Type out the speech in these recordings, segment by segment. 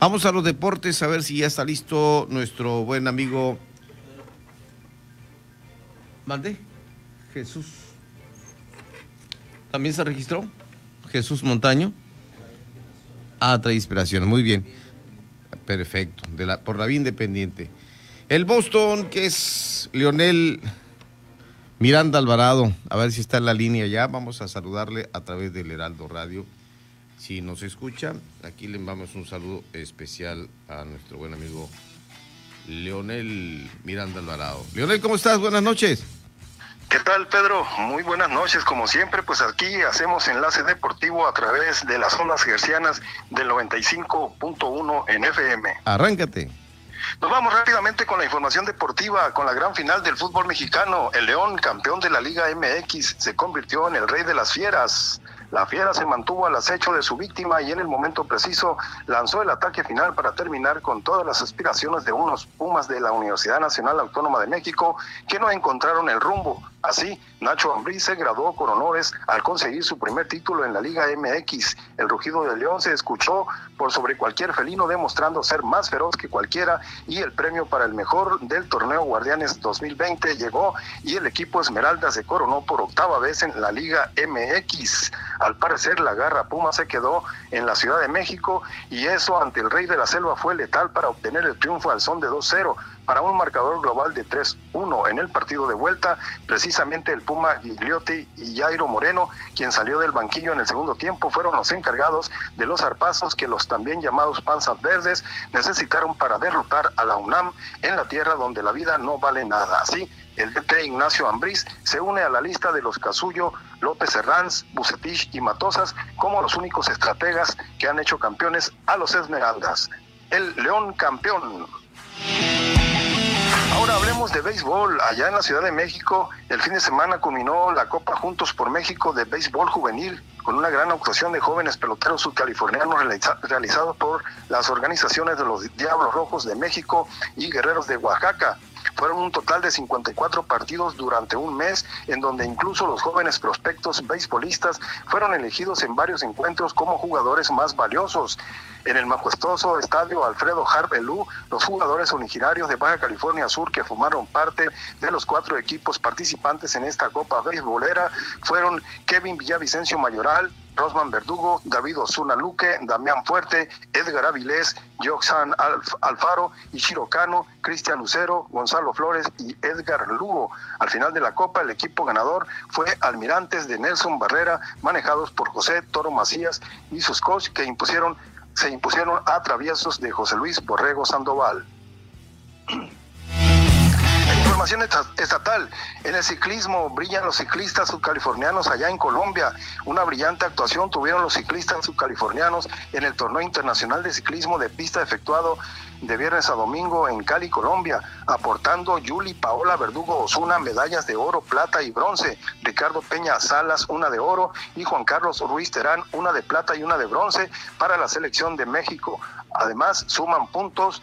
Vamos a los deportes a ver si ya está listo nuestro buen amigo. Mande. Jesús. ¿También se registró? Jesús Montaño. Ah, trae inspiración. Muy bien. Perfecto. Por la vía independiente. El Boston, que es Leonel Miranda Alvarado. A ver si está en la línea ya. Vamos a saludarle a través del Heraldo Radio. Si nos escucha, aquí le enviamos un saludo especial a nuestro buen amigo Leonel Miranda Alvarado. Leonel, ¿cómo estás? Buenas noches. ¿Qué tal, Pedro? Muy buenas noches. Como siempre, pues aquí hacemos enlace deportivo a través de las ondas gercianas del 95.1 en FM. Arráncate. Nos vamos rápidamente con la información deportiva, con la gran final del fútbol mexicano. El León, campeón de la Liga MX, se convirtió en el rey de las fieras. La fiera se mantuvo al acecho de su víctima y en el momento preciso lanzó el ataque final para terminar con todas las aspiraciones de unos Pumas de la Universidad Nacional Autónoma de México que no encontraron el rumbo. Así, Nacho Ambriz se graduó con honores al conseguir su primer título en la Liga MX. El rugido de León se escuchó por sobre cualquier felino demostrando ser más feroz que cualquiera y el premio para el mejor del torneo Guardianes 2020 llegó y el equipo Esmeralda se coronó por octava vez en la Liga MX. Al parecer la garra Puma se quedó en la Ciudad de México y eso ante el Rey de la Selva fue letal para obtener el triunfo al son de 2-0 para un marcador global de 3-1 en el partido de vuelta. Precisamente el Puma Gigliotti y Jairo Moreno, quien salió del banquillo en el segundo tiempo, fueron los encargados de los zarpazos que los también llamados panzas verdes necesitaron para derrotar a la UNAM en la tierra donde la vida no vale nada. Así, el DT Ignacio Ambriz se une a la lista de los Casullo, López Herranz, Bucetich y Matosas como los únicos estrategas que han hecho campeones a los Esmeraldas. El León campeón. De béisbol. Allá en la Ciudad de México, el fin de semana culminó la Copa Juntos por México de Béisbol Juvenil con una gran actuación de jóvenes peloteros subcalifornianos realizados por las organizaciones de los Diablos Rojos de México y Guerreros de Oaxaca. Fueron un total de 54 partidos durante un mes, en donde incluso los jóvenes prospectos beisbolistas fueron elegidos en varios encuentros como jugadores más valiosos. En el majestuoso estadio Alfredo Harbelú, los jugadores originarios de Baja California Sur que formaron parte de los cuatro equipos participantes en esta Copa Beisbolera fueron Kevin Villavicencio Mayoral, Rosman Verdugo, David Osuna Luque, Damián Fuerte, Edgar Avilés, Joxan Alfaro, Ishiro Cano, Cristian Lucero, Gonzalo Flores y Edgar Lugo. Al final de la Copa, el equipo ganador fue Almirantes de Nelson Barrera, manejados por José Toro Macías y sus coach que impusieron, se impusieron a traviesos de José Luis Borrego Sandoval. Información estatal. En el ciclismo brillan los ciclistas subcalifornianos allá en Colombia. Una brillante actuación tuvieron los ciclistas subcalifornianos en el torneo internacional de ciclismo de pista efectuado de viernes a domingo en Cali, Colombia, aportando Yuli Paola Verdugo Osuna medallas de oro, plata y bronce, Ricardo Peña Salas una de oro y Juan Carlos Ruiz Terán una de plata y una de bronce para la selección de México. Además, suman puntos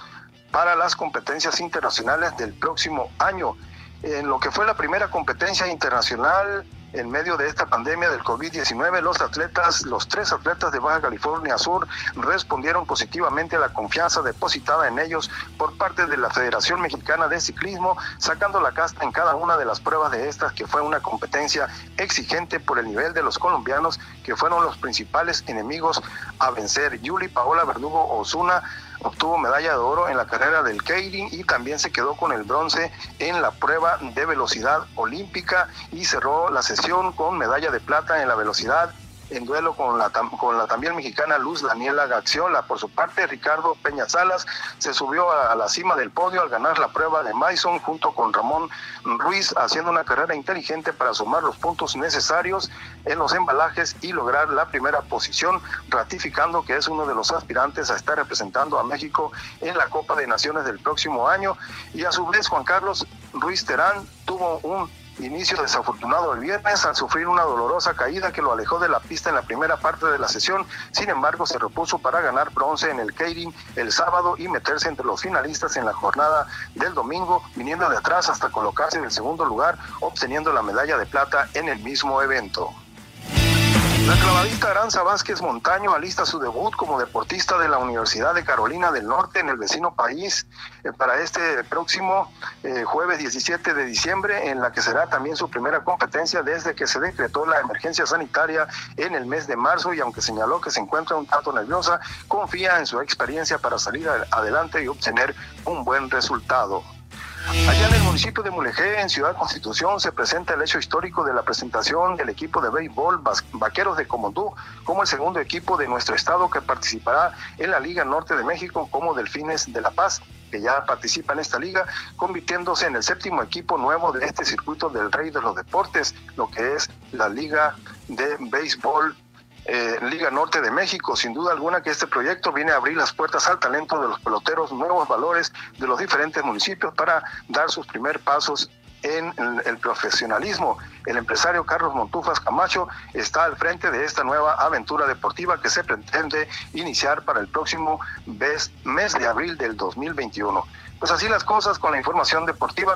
para las competencias internacionales del próximo año. En lo que fue la primera competencia internacional en medio de esta pandemia del COVID-19, los atletas, los tres atletas de Baja California Sur respondieron positivamente a la confianza depositada en ellos por parte de la Federación Mexicana de Ciclismo, sacando la casta en cada una de las pruebas de estas, que fue una competencia exigente por el nivel de los colombianos, que fueron los principales enemigos a vencer. Yuli Paola Verdugo Osuna obtuvo medalla de oro en la carrera del Keirin y también se quedó con el bronce en la prueba de velocidad olímpica y cerró la sesión con medalla de plata en la velocidad en duelo con la, con la también mexicana Luz Daniela Gaxiola. Por su parte, Ricardo Peña Salas se subió a, la cima del podio al ganar la prueba de Mason junto con Ramón Ruiz, haciendo una carrera inteligente para sumar los puntos necesarios en los embalajes y lograr la primera posición, ratificando que es uno de los aspirantes a estar representando a México en la Copa de Naciones del próximo año. Y a su vez, Juan Carlos Ruiz Terán tuvo un inicio desafortunado el viernes al sufrir una dolorosa caída que lo alejó de la pista en la primera parte de la sesión. Sin embargo, se repuso para ganar bronce en el Keirin el sábado y meterse entre los finalistas en la jornada del domingo, viniendo de atrás hasta colocarse en el segundo lugar, obteniendo la medalla de plata en el mismo evento. La clavadista Aranza Vázquez Montaño alista su debut como deportista de la Universidad de Carolina del Norte en el vecino país eh, para este próximo eh, jueves 17 de diciembre, en la que será también su primera competencia desde que se decretó la emergencia sanitaria en el mes de marzo y aunque señaló que se encuentra un tanto nerviosa, confía en su experiencia para salir adelante y obtener un buen resultado. Allá municipio de Mulegé, en Ciudad Constitución, se presenta el hecho histórico de la presentación del equipo de béisbol Vaqueros de Comondú como el segundo equipo de nuestro estado que participará en la Liga Norte de México como Delfines de La Paz que ya participa en esta liga, convirtiéndose en el séptimo equipo nuevo de este circuito del rey de los deportes, lo que es la Liga de Béisbol eh, Liga Norte de México. Sin duda alguna que este proyecto viene a abrir las puertas al talento de los peloteros, nuevos valores de los diferentes municipios para dar sus primeros pasos en el profesionalismo. El empresario Carlos Montufas Camacho está al frente de esta nueva aventura deportiva que se pretende iniciar para el próximo mes de abril del 2021. Pues así las cosas con la información deportiva.